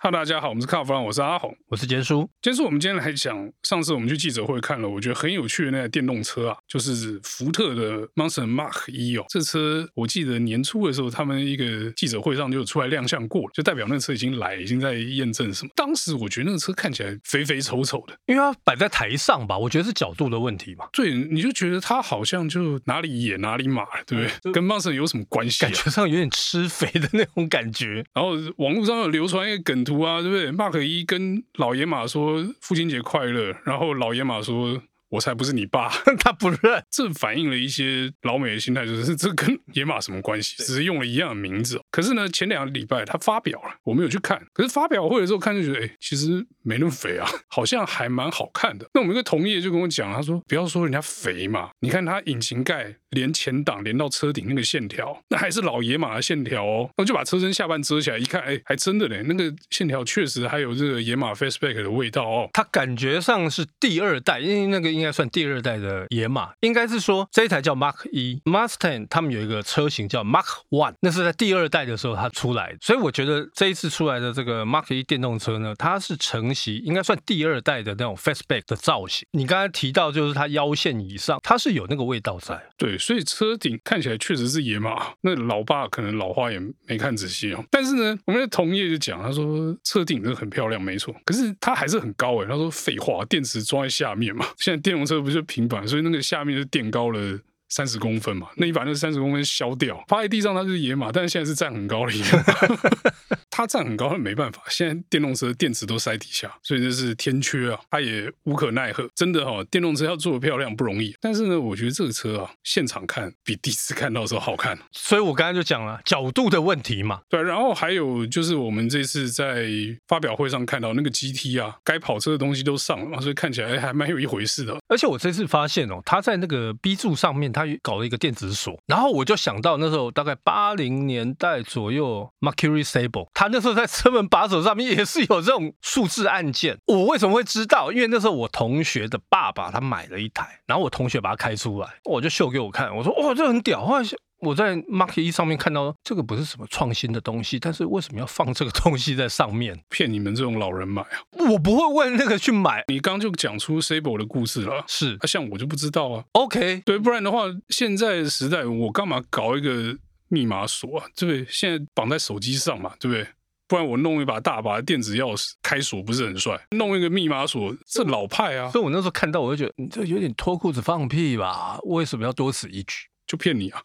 哈喽，大家好，我们是卡弗朗，我是阿红，我是杰叔。杰叔，我们今天来讲，上次我们去记者会看了，我觉得很有趣的那台电动车啊，就是福特的 Mustang Mach 一哦。这车我记得年初的时候，他们一个记者会上就出来亮相过了，就代表那车已经来，已经在验证什么。当时我觉得那个车看起来肥肥丑丑的，因为它摆在台上吧，我觉得是角度的问题嘛。对，你就觉得它好像就哪里野哪里马，对不对？嗯、跟 Mustang 有什么关系、啊？感觉上有点吃肥的那种感觉。然后网络上有流传一个梗图啊，对不对？马克一跟老爷马说父亲节快乐，然后老爷马说。我才不是你爸，他不认。这反映了一些老美的心态，就是这跟 野马什么关系？只是用了一样的名字。可是呢，前两个礼拜他发表了，我没有去看。可是发表会的时候看就觉得，哎，其实没那么肥啊，好像还蛮好看的。那我们一个同业就跟我讲，他说不要说人家肥嘛，你看他引擎盖连前挡连到车顶那个线条，那还是老野马的线条哦。我就把车身下半遮起来一看，哎，还真的嘞，那个线条确实还有这个野马 Faceback 的味道哦。他感觉上是第二代，因为那个。应该算第二代的野马，应该是说这一台叫 Mark 一，Mustang 他们有一个车型叫 Mark One，那是在第二代的时候它出来，所以我觉得这一次出来的这个 Mark 一电动车呢，它是承袭应该算第二代的那种 Fastback 的造型。你刚才提到就是它腰线以上，它是有那个味道在，对，所以车顶看起来确实是野马。那老爸可能老花眼没看仔细哦，但是呢，我们的同业就讲，他说车顶真的很漂亮，没错，可是它还是很高诶。他说废话，电池装在下面嘛，现在。电动车不是平板，所以那个下面是垫高了三十公分嘛，那你把那三十公分削掉，趴在地上它就是野马，但是现在是站很高的野马。它站很高，没办法。现在电动车电池都塞底下，所以这是天缺啊，它也无可奈何。真的哈、哦，电动车要做的漂亮不容易。但是呢，我觉得这个车啊，现场看比第一次看到的时候好看。所以我刚才就讲了角度的问题嘛。对，然后还有就是我们这次在发表会上看到那个 GT 啊，该跑车的东西都上了嘛，所以看起来还蛮有一回事的。而且我这次发现哦，它在那个 B 柱上面，它搞了一个电子锁，然后我就想到那时候大概八零年代左右，Mercury Sable 它。那时候在车门把手上面也是有这种数字按键，我为什么会知道？因为那时候我同学的爸爸他买了一台，然后我同学把它开出来，我就秀给我看，我说哇，这很屌！后来我在 market 一上面看到这个不是什么创新的东西，但是为什么要放这个东西在上面？骗你们这种老人买啊！我不会为那个去买。你刚就讲出 Sable 的故事了，是啊，像我就不知道啊。OK，对，不然的话，现在时代我干嘛搞一个密码锁啊？对不对？现在绑在手机上嘛，对不对？不然我弄一把大把的电子钥匙开锁不是很帅？弄一个密码锁，这老派啊！所以我那时候看到，我就觉得你这有点脱裤子放屁吧？为什么要多此一举？就骗你啊！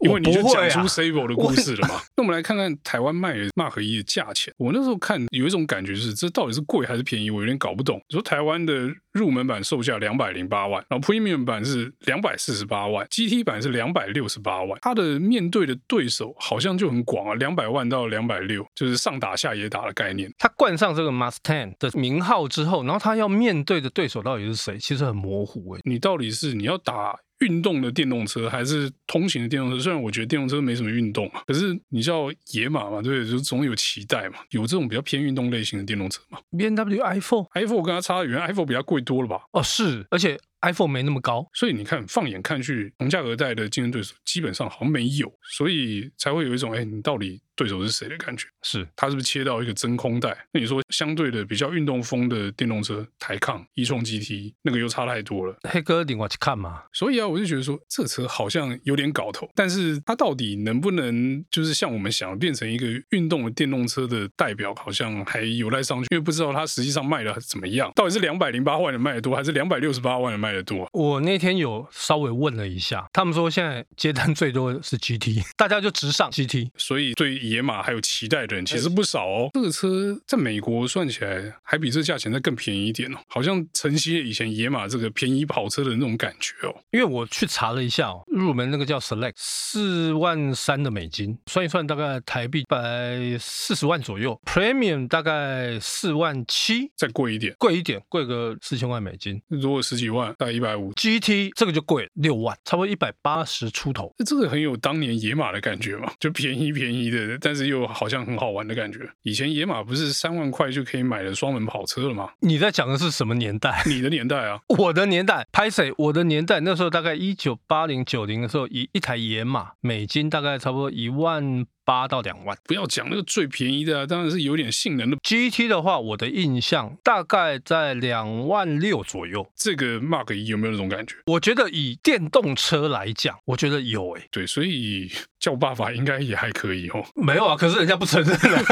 因为你就讲出 Sable 的故事了嘛。那我们来看看台湾卖的 Mach 一的价钱。我那时候看有一种感觉，就是这到底是贵还是便宜？我有点搞不懂。你说台湾的入门版售价两百零八万，然后 Premium 版是两百四十八万，GT 版是两百六十八万。它的面对的对手好像就很广啊，两百万到两百六，就是上打下也打的概念。它冠上这个 Mustang 的名号之后，然后它要面对的对手到底是谁？其实很模糊诶。你到底是你要打？运动的电动车还是通勤的电动车？虽然我觉得电动车没什么运动嘛，可是你叫野马嘛，对不对？就总有期待嘛。有这种比较偏运动类型的电动车嘛？BMW i4，i4 我跟它差得远，i4 比它贵多了吧？哦，是，而且。iPhone 没那么高，所以你看，放眼看去，同价格带的竞争对手基本上好像没有，所以才会有一种哎，你到底对手是谁的感觉？是它是不是切到一个真空带？那你说相对的比较运动风的电动车，台抗、e-tron GT 那个又差太多了。黑哥，你我去看嘛。所以啊，我就觉得说这车好像有点搞头，但是它到底能不能就是像我们想变成一个运动的电动车的代表，好像还有待商榷，因为不知道它实际上卖的怎么样，到底是两百零八万的卖的多，还是两百六十八万的卖的多？我那天有稍微问了一下，他们说现在接单最多的是 GT，大家就直上 GT，所以对野马还有期待的人其实不少哦。这个车在美国算起来还比这价钱再更便宜一点哦，好像承袭以前野马这个便宜跑车的那种感觉哦。因为我去查了一下哦，入门那个叫 Select，四万三的美金，算一算大概台币百四十万左右，Premium 大概四万七，再贵一点，贵一点，贵个四千万美金，如果十几万，大概一百五。GT 这个就贵六万，差不多一百八十出头。这个很有当年野马的感觉嘛，就便宜便宜的，但是又好像很好玩的感觉。以前野马不是三万块就可以买的双门跑车了吗？你在讲的是什么年代？你的年代啊，我的年代。拍谁？我的年代那时候大概一九八零九零的时候，一一台野马美金大概差不多一万八到两万。不要讲那个最便宜的，啊，当然是有点性能的。GT 的话，我的印象大概在两万六左右。这个 Mark 一有没有那种感觉？我觉得以电动车来讲，我觉得有诶、欸。对，所以叫爸爸应该也还可以哦。没有啊，可是人家不承认 啊。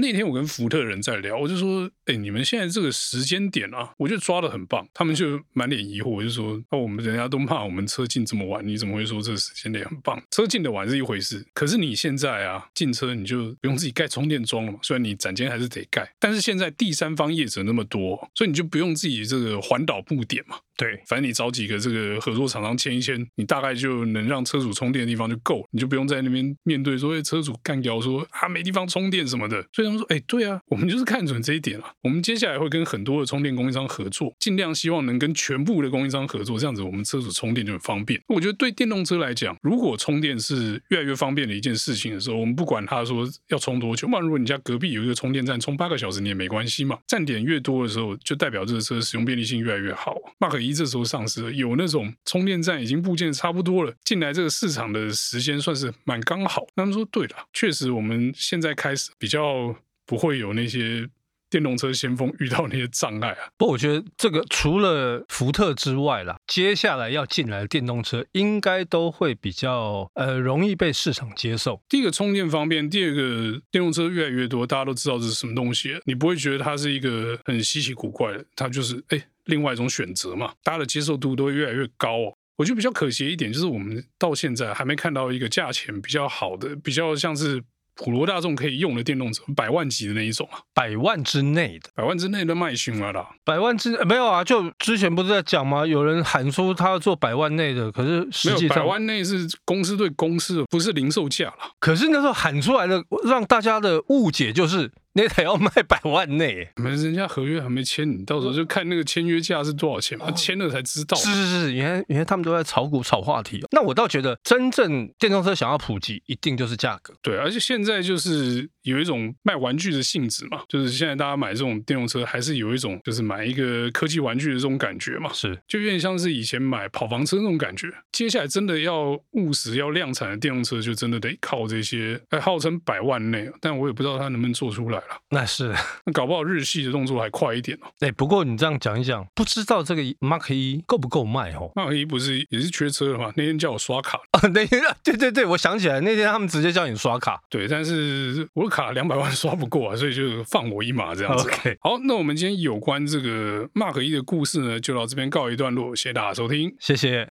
那天我跟福特人在聊，我就说：“哎，你们现在这个时间点啊，我觉得抓的很棒。”他们就满脸疑惑，我就说：“那、哦、我们人家都骂我们车进这么晚，你怎么会说这个时间点很棒？车进的晚是一回事，可是你现在啊进车你就不用自己盖充电桩了嘛。虽然你展间还是得盖，但是现在第三方业者那么多，所以你就不用自己这个环岛布点嘛。对，反正你找几个这个合作厂商签一签，你大概就能让车主充电的地方就够，你就不用在那边面对说车主干掉说啊没地方充电什么的。所以他们说：哎，对啊。”我们就是看准这一点了。我们接下来会跟很多的充电供应商合作，尽量希望能跟全部的供应商合作，这样子我们车主充电就很方便。我觉得对电动车来讲，如果充电是越来越方便的一件事情的时候，我们不管他说要充多久，嘛如果你家隔壁有一个充电站，充八个小时你也没关系嘛。站点越多的时候，就代表这个车使用便利性越来越好。Mark 一这时候上市，有那种充电站已经部件差不多了，进来这个市场的时间算是蛮刚好。他们说对了，确实我们现在开始比较。不会有那些电动车先锋遇到那些障碍啊！不，我觉得这个除了福特之外啦，接下来要进来的电动车应该都会比较呃容易被市场接受。第一个充电方便，第二个电动车越来越多，大家都知道这是什么东西，你不会觉得它是一个很稀奇古怪的，它就是哎另外一种选择嘛，大家的接受度都会越来越高哦。我觉得比较可惜一点就是我们到现在还没看到一个价钱比较好的，比较像是。普罗大众可以用的电动车，百万级的那一种啊，百万之内的，百万之内的卖凶了啦。百万之没有啊，就之前不是在讲吗？有人喊出他要做百万内的，可是实际上百万内是公司对公司的，不是零售价了。可是那时候喊出来的，让大家的误解就是。那台要卖百万内，没人家合约还没签，你到时候就看那个签约价是多少钱嘛，签了才知道。是是是，原来原来他们都在炒股炒话题。那我倒觉得，真正电动车想要普及，一定就是价格。对，而且现在就是有一种卖玩具的性质嘛，就是现在大家买这种电动车，还是有一种就是买一个科技玩具的这种感觉嘛。是，就有点像是以前买跑房车那种感觉。接下来真的要务实要量产的电动车，就真的得靠这些，哎，号称百万内，但我也不知道它能不能做出来。那是，那搞不好日系的动作还快一点哦。哎，不过你这样讲一讲，不知道这个 Mark 一够不够卖哦？Mark 一不是也是缺车的吗？那天叫我刷卡啊，那天对对对，我想起来那天他们直接叫你刷卡，对，但是我的卡两百万 刷不过啊，所以就放我一马这样子。OK，好，那我们今天有关这个 Mark 一的故事呢，就到这边告一段落，谢谢大家收听，谢谢。